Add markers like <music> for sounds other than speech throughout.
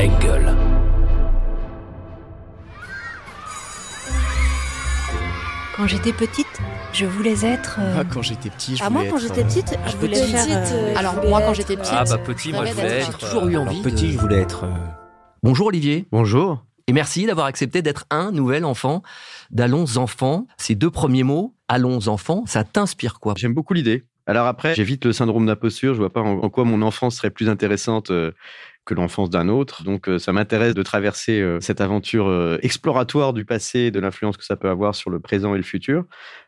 Engel. Quand j'étais petite, je voulais être. euh, Ah, quand j'étais petit, je Ah, voulais moi, quand j'étais euh, petite, je voulais petite, faire. euh, Alors, je voulais moi, quand j'étais petite, Ah bah petit, moi je rêvais voulais d'être- être... J'ai toujours eu envie. alors, Petit, de- je voulais être. euh, Bonjour Olivier. Bonjour. Et merci d'avoir accepté d'être un nouvel enfant d'Allons Enfants. Ces deux premiers mots, Allons Enfants, ça t'inspire quoi? J'aime beaucoup l'idée. Alors après, j'évite le syndrome d'imposture. Je vois pas en, quoi mon enfance serait plus intéressante euh, que l'enfance d'un autre. Donc euh, ça m'intéresse de traverser euh, cette aventure exploratoire du passé de l'influence que ça peut avoir sur le présent et le futur,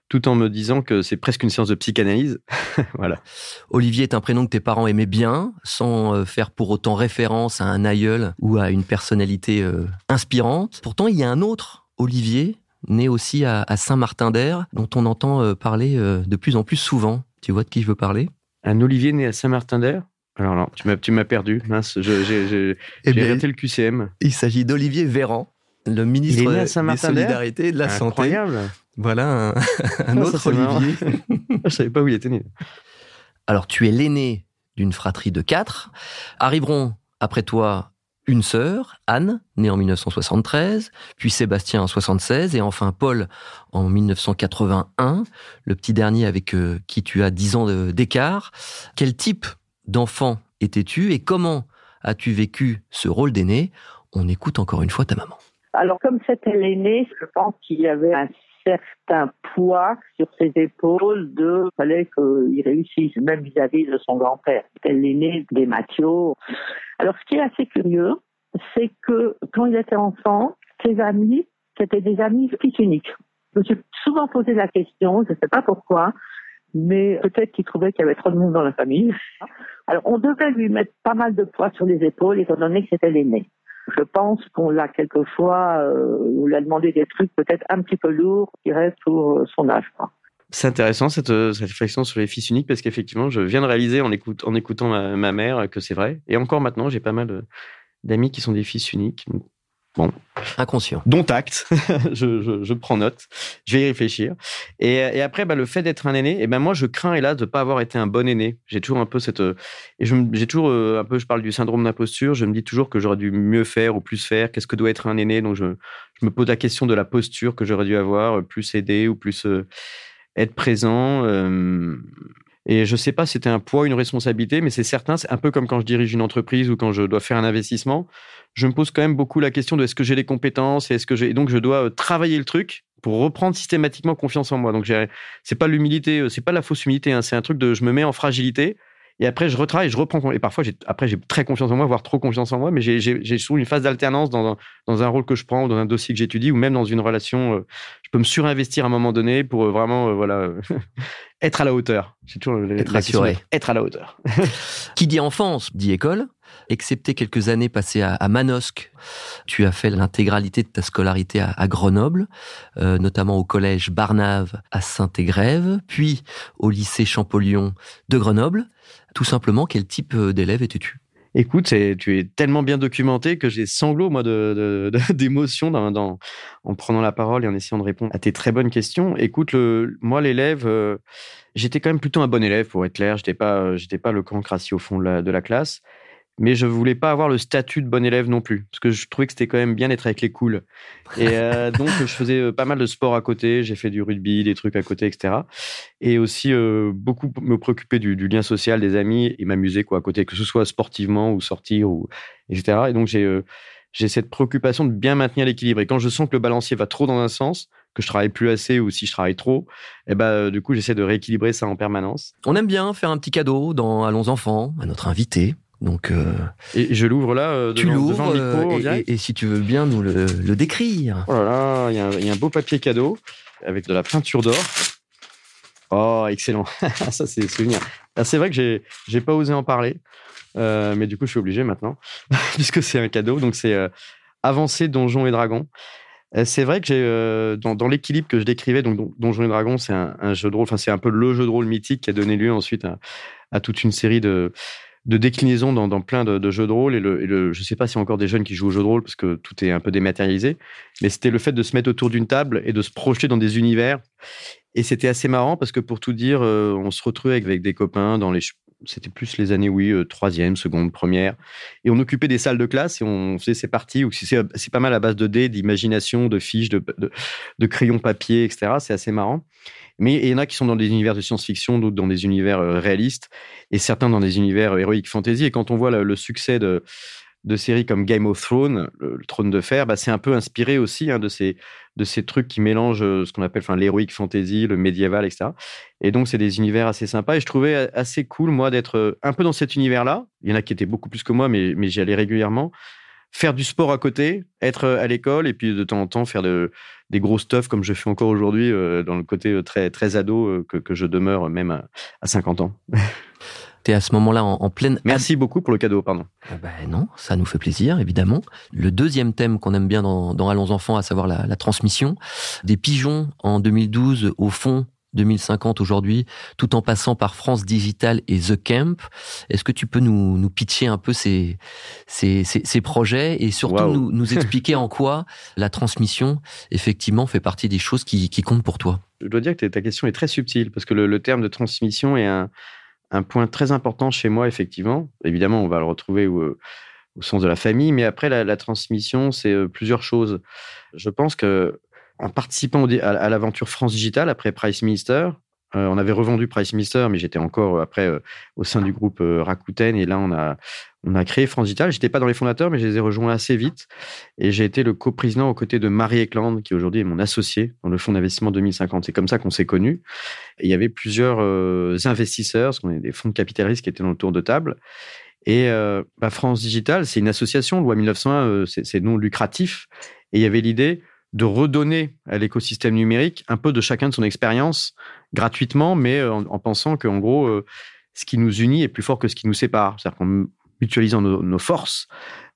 tout en me disant que c'est presque une séance de psychanalyse. <laughs> voilà. Olivier est un prénom que tes parents aimaient bien, sans faire pour autant référence à un aïeul ou à une personnalité inspirante. Pourtant, il y a un autre Olivier, né aussi à, à Saint-Martin-d'Air, dont on entend parler de plus en plus souvent. Tu vois de qui je veux parler? Un Olivier né à Saint-Martin-d'Air. Alors non, tu m'as, tu m'as perdu. Mince, j'ai, Eh bien, raté le QCM. Il s'agit d'Olivier Véran, le ministre des Solidarités et de la Santé. Incroyable. Voilà un, <laughs> un Ah, autre. Olivier. <laughs> je savais pas où il était né. Alors, tu es l'aîné d'une fratrie de quatre. Arriveront après toi une sœur, Anne, née en 1973, puis Sébastien en 76, et enfin Paul en 1981, le petit dernier avec euh, qui tu as 10 ans d'écart. Quel type d'enfant étais-tu et comment as-tu vécu ce rôle d'aîné? On écoute encore une fois ta maman. Alors, comme c'était l'aîné, je pense qu'il y avait un certain poids sur ses épaules de fallait qu'il réussisse, même vis-à-vis de son grand-père. C'était l'aîné des Mathieu. Alors, ce qui est assez curieux, c'est que quand il était enfant, ses amis, c'était des amis fils uniques. Je me suis souvent posé la question, je ne sais pas pourquoi, mais peut-être qu'il trouvait qu'il y avait trop de monde dans la famille. Alors, on devait lui mettre pas mal de poids sur les épaules, étant donné que c'était l'aîné. Je pense qu'on l'a quelquefois, euh, on lui a demandé des trucs peut-être un petit peu lourds, qui restent pour son âge. quoi. C'est intéressant cette, euh, cette réflexion sur les fils uniques parce qu'effectivement, je viens de réaliser en, en écoutant ma, ma mère que c'est vrai. Et encore maintenant, j'ai pas mal de- d'amis qui sont des fils uniques. Inconscient. Dont acte, <laughs> je, je, je prends note, je vais y réfléchir. Et, et après, bah, le fait d'être un aîné, et ben moi, je crains, hélas, de ne pas avoir été un bon aîné. J'ai toujours un peu cette. euh, Et j'ai toujours euh, un peu, je parle du syndrome d'imposture, je me dis toujours que j'aurais dû mieux faire ou plus faire. Qu'est-ce que doit être un aîné? Donc, je, je me pose la question de la posture que j'aurais dû avoir, euh, plus aider ou plus euh, être présent. euh, et je sais pas si c'était un poids, une responsabilité, mais c'est certain, c'est un peu comme quand je dirige une entreprise ou quand je dois faire un investissement. Je me pose quand même beaucoup la question de est-ce que j'ai les compétences et est-ce que j'ai et donc je dois travailler le truc pour reprendre systématiquement confiance en moi. Donc c'est pas l'humilité, c'est pas la fausse humilité, hein, c'est un truc de je me mets en fragilité et après je retravaille, je reprends et parfois j'ai après j'ai très confiance en moi, voire trop confiance en moi, mais j'ai- souvent une phase d'alternance dans un, dans un rôle que je prends ou dans un dossier que j'étudie ou même dans une relation. euh, je peux me surinvestir à un moment donné pour euh, vraiment euh, voilà <laughs> être à la hauteur. C'est toujours Être rassuré. Être à la hauteur. <laughs> Qui dit enfance dit école. Excepté quelques années passées à, Manosque, tu as fait l'intégralité de ta scolarité à, Grenoble, euh, notamment au collège Barnave à Saint-Égrève, puis au lycée Champollion de Grenoble. Tout simplement, quel type euh, d'élève étais-tu? Écoute, tu es tellement bien documenté que j'ai sanglots, moi, <laughs> d'émotion en prenant la parole et en essayant de répondre à tes très bonnes questions. Écoute, moi, l'élève, euh, j'étais quand même plutôt un bon élève, pour être clair. J'étais pas, euh, j'étais pas le cancre assis au fond de la classe. Mais je voulais pas avoir le statut de bon élève non plus, parce que je trouvais que c'était quand même bien d'être avec les cools. Et euh, <laughs> donc, je faisais euh, pas mal de sport à côté. J'ai fait du rugby, des trucs à côté, etc. Et aussi euh, beaucoup me préoccuper du, du lien social des amis et m'amuser quoi à côté, que ce soit sportivement ou sortir ou etc. Et donc j'ai euh, j'ai cette préoccupation de bien maintenir l'équilibre. Et quand je sens que le balancier va trop dans un sens, que je travaille plus assez ou si je travaille trop, et ben du coup j'essaie de rééquilibrer ça en permanence. On aime bien faire un petit cadeau dans Allons Enfants à notre invité. Donc, euh, Et je l'ouvre là euh, tu devant, l'ouvres devant le micro. euh, et, direct. et- et si tu veux bien nous le, le décrire. Oh là là, il y, a un- il y a un beau papier cadeau avec de la peinture d'or. Oh, excellent. <laughs> ça, c'est des souvenirs. Ah, c'est vrai que j'ai, pas osé en parler, euh, mais du coup, je suis obligé maintenant, <laughs> puisque c'est un cadeau. Donc, c'est Avancé Donjons et Dragons. C'est vrai que j'ai, dans, dans l'équilibre que je décrivais, donc Don- Donjons et Dragons, c'est un, un jeu de rôle, enfin, c'est un peu le jeu de rôle mythique qui a donné lieu ensuite à, à toute une série de, de déclinaisons dans, plein de, jeux de rôle. Et, le, je sais pas a encore des jeunes qui jouent au jeu de rôle parce que tout est un peu dématérialisé, mais c'était le fait de se mettre autour d'une table et de se projeter dans des univers. Et c'était assez marrant parce que pour tout dire, euh, on se retrouvait avec, des copains dans les, C'était plus les années, oui, euh, troisième, seconde, première. Et on occupait des salles de classe et on faisait ces parties où c'est pas mal à base de dés, d'imagination, de fiches, de, de, crayons papier, etc. C'est assez marrant. Mais il y en a qui sont dans des univers de science-fiction, d'autres dans des univers euh, réalistes, et certains dans des univers héroïques fantasy. Et quand on voit le succès de, de séries comme Game of Thrones, le, trône de fer, bah, c'est un peu inspiré aussi hein, de, ces, de ces trucs qui mélangent euh, ce qu'on appelle l'héroïque fantasy, le médiéval, etc. Et donc, c'est des univers assez sympas. Et je trouvais assez cool, moi, d'être euh, un peu dans cet univers-là. Il y en a qui étaient beaucoup plus que moi, mais, mais j'y allais régulièrement. Faire du sport à côté, être euh, à l'école, et puis de temps en temps faire de, des gros stuff comme je fais encore aujourd'hui, dans le côté très, très ado que, que je demeure même à, à 50 ans. <laughs> tu à ce moment-là en, pleine... Merci beaucoup pour le cadeau, pardon. Ben non, ça nous fait plaisir, évidemment. Le deuxième thème qu'on aime bien dans, dans Allons enfants, à savoir la, la transmission, des pigeons en 2012 au fond 2050 aujourd'hui, tout en passant par France Digital et The Camp. Est-ce que tu peux nous, nous pitcher un peu ces, ces, ces, projets et surtout nous, nous, <laughs> expliquer en quoi la transmission, effectivement, fait partie des choses qui, qui comptent pour toi? Je dois dire que ta question est très subtile parce que le, le terme de transmission est un, un point très important chez moi, effectivement. Évidemment, on va le retrouver au, sens de la famille, mais après, la, transmission, c'est euh, plusieurs choses. Je pense que en participant à, l'aventure France Digital après Price Minister, euh, on avait revendu Price Minister, mais j'étais encore euh, après au sein du groupe Rakuten, et là, on a, on a créé France Digital. J'étais pas dans les fondateurs, mais je les ai rejoints assez vite. Et j'ai été le coprésident aux côtés de Marie Eklund, qui aujourd'hui est mon associé dans le fonds d'investissement 2050. C'est comme ça qu'on s'est connus. il y avait plusieurs euh, investisseurs, ce qu'on est des fonds de capitalistes qui étaient dans le tour de table. Et euh, bah, France Digital, c'est une association, loi 1901, euh, c'est non lucratif. Et il y avait l'idée de redonner à l'écosystème numérique un peu de chacun de son expérience gratuitement, mais en, en pensant qu'en gros, ce qui nous unit est plus fort que ce qui nous sépare. C'est-à-dire qu'on mutualisant nos, forces,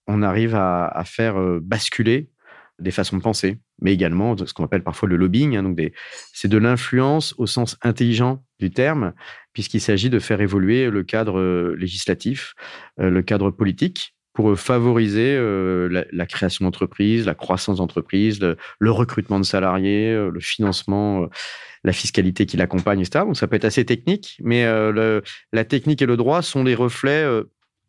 on arrive à, faire euh, basculer des façons de penser, mais également ce qu'on appelle parfois le lobbying. Hein, donc c'est de l'influence au sens intelligent du terme, puisqu'il s'agit de faire évoluer le cadre euh, législatif, euh, le cadre politique, pour favoriser la, création d'entreprises, la croissance d'entreprises, le, recrutement de salariés, le financement, la fiscalité qui l'accompagne, etc. Donc ça peut être assez technique, mais la technique et le droit sont les reflets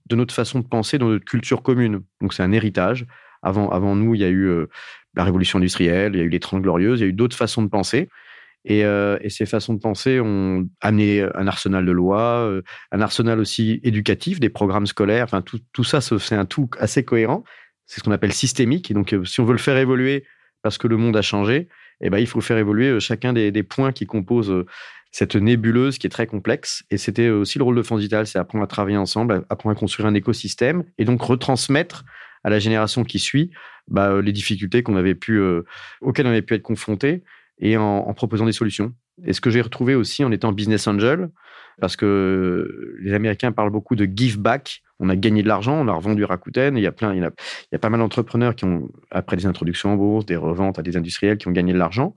de notre façon de penser, de notre culture commune. Donc c'est un héritage. Avant, avant nous, il y a eu euh, la révolution industrielle, il y a eu les Trente Glorieuses, il y a eu d'autres façons de penser. Et, euh, et, ces façons de penser ont amené un arsenal de lois, euh, un arsenal aussi éducatif, des programmes scolaires. Enfin, tout, ça, c'est un tout assez cohérent. C'est ce qu'on appelle systémique. Et donc, si on veut le faire évoluer parce que le monde a changé, eh ben, il faut faire évoluer chacun des, points qui composent cette nébuleuse qui est très complexe. Et c'était aussi le rôle de France Digital, c'est apprendre à travailler ensemble, apprendre à construire un écosystème et donc retransmettre à la génération qui suit bah, euh, les difficultés euh, auxquelles on avait pu être confrontés et en, proposant des solutions. Et ce que j'ai retrouvé aussi en étant business angel, parce que les Américains parlent beaucoup de give back. On a gagné de l'argent, on a revendu Rakuten. il y a plein, il y a, pas mal d'entrepreneurs qui ont, après des introductions en bourse, des reventes à des industriels, qui ont gagné de l'argent.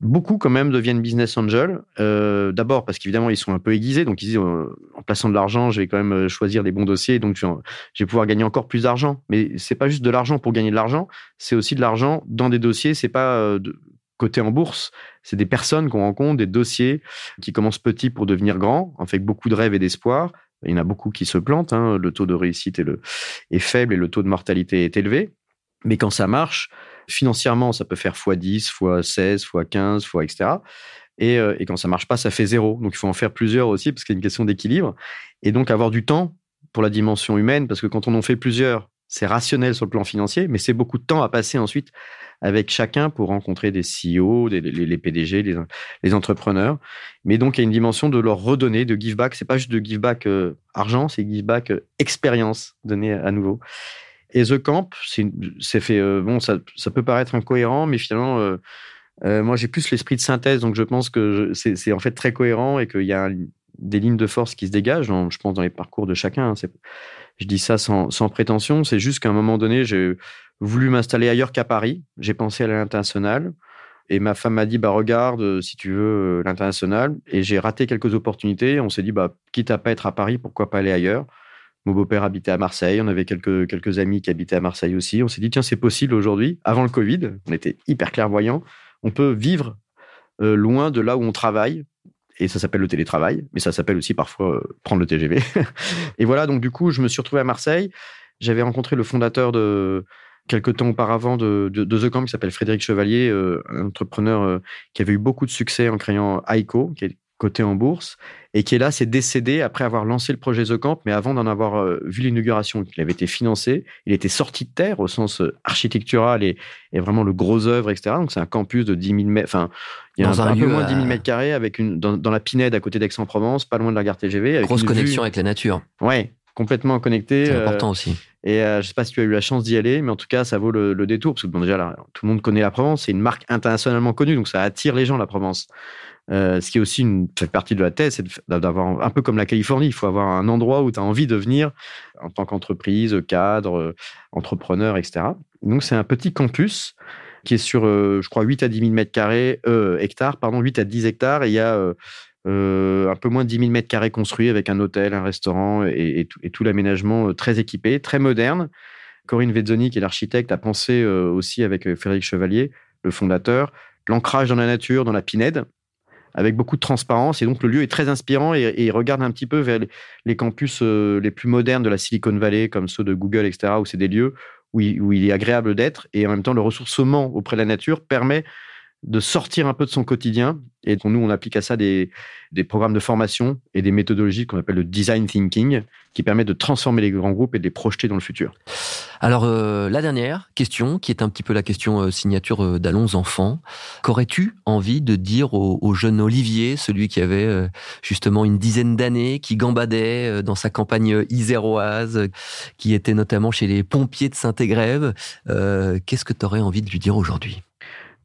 Beaucoup quand même deviennent business angels. Euh, d'abord parce qu'évidemment ils sont un peu aiguisés, donc ils disent euh, en plaçant de l'argent, je vais quand même euh, choisir des bons dossiers, donc je vais pouvoir gagner encore plus d'argent. Mais c'est pas juste de l'argent pour gagner de l'argent, c'est aussi de l'argent dans des dossiers. C'est pas côté en bourse, c'est des personnes qu'on rencontre, des dossiers qui commencent petits pour devenir grands, avec beaucoup de rêves et d'espoir. Il y en a beaucoup qui se plantent. Hein. Le taux de réussite est, le, est faible et le taux de mortalité est élevé. Mais quand ça marche, Financièrement, ça peut faire x10, x16, x15, x etc. Et, et, quand ça marche pas, ça fait zéro. Donc il faut en faire plusieurs aussi parce qu'il y a une question d'équilibre. Et donc avoir du temps pour la dimension humaine, parce que quand on en fait plusieurs, c'est rationnel sur le plan financier, mais c'est beaucoup de temps à passer ensuite avec chacun pour rencontrer des CEO, les, PDG, les, entrepreneurs. Mais donc il y a une dimension de leur redonner, de give back. C'est pas juste de give back euh, argent, c'est give back euh, expérience donnée à nouveau. Et The Camp, c'est fait. Euh, bon, ça, ça, peut paraître incohérent, mais finalement, moi, j'ai plus l'esprit de synthèse, donc je pense que c'est en fait très cohérent et qu'il y a des lignes de force qui se dégagent, je pense, dans les parcours de chacun. Je dis ça sans, sans prétention, c'est juste qu'à un moment donné, j'ai voulu m'installer ailleurs qu'à Paris. J'ai pensé à l'international. Et ma femme m'a dit, bah, regarde, si tu veux, l'international. Et j'ai raté quelques opportunités. On s'est dit, bah, quitte à pas être à Paris, pourquoi pas aller ailleurs? Mon beau-père habitait à Marseille. On avait quelques, quelques amis qui habitaient à Marseille aussi. On s'est dit, tiens, c'est possible aujourd'hui, avant le Covid. On était hyper clairvoyants. On peut vivre euh, loin de là où on travaille Et ça s'appelle le télétravail, mais ça s'appelle aussi parfois prendre le TGV. <laughs> et voilà, donc du coup, je me suis retrouvé à Marseille. J'avais rencontré le fondateur de quelques temps auparavant de, de, The Camp qui s'appelle Frédéric Chevalier, un entrepreneur qui avait eu beaucoup de succès en créant est côté en bourse, et qui est là, s'est décédé après avoir lancé le projet The Camp, mais avant d'en avoir euh, vu l'inauguration, qu'il avait été financé, il était sorti de terre au sens euh, architectural et, vraiment le gros œuvre, etc. Donc c'est un campus de 10 000 mètres, enfin, il y a un, peu moins de 10 000 mètres carrés avec une, dans, la Pinède à côté d'Aix-en-Provence, pas loin de la gare TGV. Avec Grosse connexion avec la nature. Ouais, complètement connecté. C'est euh, important aussi. Et je ne sais pas si tu as eu la chance d'y aller, mais en tout cas, ça vaut le, détour. Parce que bon, déjà, là, tout le monde connaît la Provence. C'est une marque internationalement connue, donc ça attire les gens, la Provence. Euh, ce qui est aussi une fait partie de la thèse, c'est d'avoir un peu comme la Californie, il faut avoir un endroit où tu as envie de venir en tant qu'entreprise, cadre, entrepreneur, etc. Donc c'est un petit campus qui est sur, euh, je crois, 8 à 10 000 mètres carrés, euh, hectares, pardon, 8 à 10 hectares, et il y a un peu moins de 10 000 mètres carrés construits avec un hôtel, un restaurant et, tout, l'aménagement très équipé, très moderne. Corinne Vezzoni, qui est l'architecte, a pensé aussi avec Frédéric Chevalier, le fondateur, l'ancrage dans la nature, dans la Pinède, avec beaucoup de transparence. Et donc, le lieu est très inspirant et, il regarde un petit peu vers les, campus euh, les plus modernes de la Silicon Valley, comme ceux de Google, etc., où c'est des lieux où il, est agréable d'être. Et en même temps, le ressourcement auprès de la nature permet de sortir un peu de son quotidien. Et nous, on applique à ça des, des programmes de formation et des méthodologies qu'on appelle le design thinking, qui permettent de transformer les grands groupes et de les projeter dans le futur. Alors, euh, la dernière question, qui est un petit peu la question euh, signature euh, d'Allons Enfants. Qu'aurais-tu envie de dire au, jeune Olivier, celui qui avait justement une dizaine d'années, qui gambadait dans sa campagne iséroise, qui était notamment chez les pompiers de Saint-Égrève Qu'est-ce que tu aurais envie de lui dire aujourd'hui?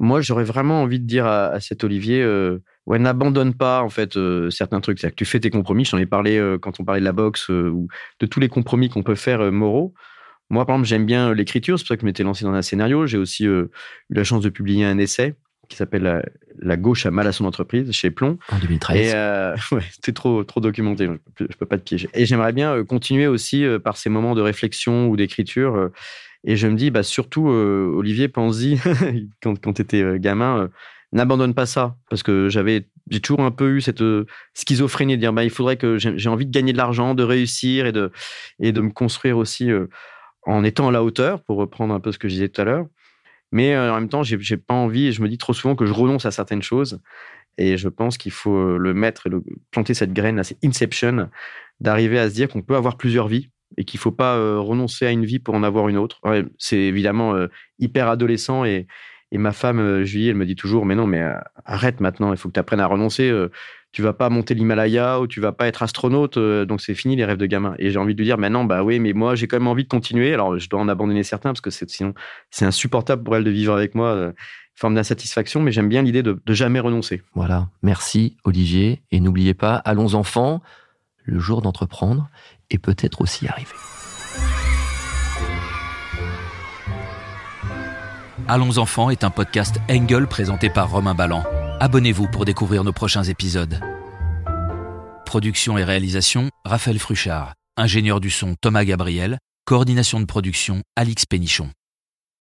Moi, j'aurais vraiment envie de dire à, cet Olivier, euh, ouais, n'abandonne pas en fait euh, certains trucs. C'est-à-dire que tu fais tes compromis. Je t'en ai parlé euh, quand on parlait de la boxe ou de tous les compromis qu'on peut faire moraux. Moi, par exemple, j'aime bien l'écriture. C'est pour ça que je m'étais lancé dans un scénario. J'ai aussi eu la chance de publier un essai qui s'appelle la, gauche a mal à son entreprise chez Plomb. En 2013. Et <laughs> ouais, c'était trop, trop documenté. Je peux, peux pas te piéger. Et j'aimerais bien continuer aussi par ces moments de réflexion ou d'écriture et je me dis, bah, surtout, euh, Olivier, pense-y, <laughs> quand, quand tu étais euh, gamin, euh, n'abandonne pas ça. Parce que j'avais, j'ai toujours un peu eu cette schizophrénie de dire, bah, il faudrait que j'ai envie de gagner de l'argent, de réussir et de, et de me construire aussi en étant à la hauteur, pour reprendre un peu ce que je disais tout à l'heure. Mais en même temps, j'ai pas envie, et je me dis trop souvent que je renonce à certaines choses. Et je pense qu'il faut le mettre et planter cette graine, à cette inception, d'arriver à se dire qu'on peut avoir plusieurs vies et qu'il faut pas euh, renoncer à une vie pour en avoir une autre. c'est évidemment euh, hyper adolescent et, ma femme euh, Julie, elle me dit toujours mais non mais arrête maintenant, il faut que tu apprennes à renoncer. tu vas pas monter l'Himalaya ou tu vas pas être astronaute, donc c'est fini les rêves de gamin. Et j'ai envie de lui dire maintenant bah oui mais moi j'ai quand même envie de continuer. Alors je dois en abandonner certains parce que sinon c'est insupportable pour elle de vivre avec moi forme d'insatisfaction, mais j'aime bien l'idée de, de, jamais renoncer. Voilà, merci Olivier, et n'oubliez pas, allons enfants, le jour d'entreprendre est peut-être aussi arrivé. Allons enfants est un podcast Engel présenté par Romain Ballan. Abonnez-vous pour découvrir nos prochains épisodes. Production et réalisation, Raphaël Fruchard. Ingénieur du son, Thomas Gabriel. Coordination de production, Alix Pénichon.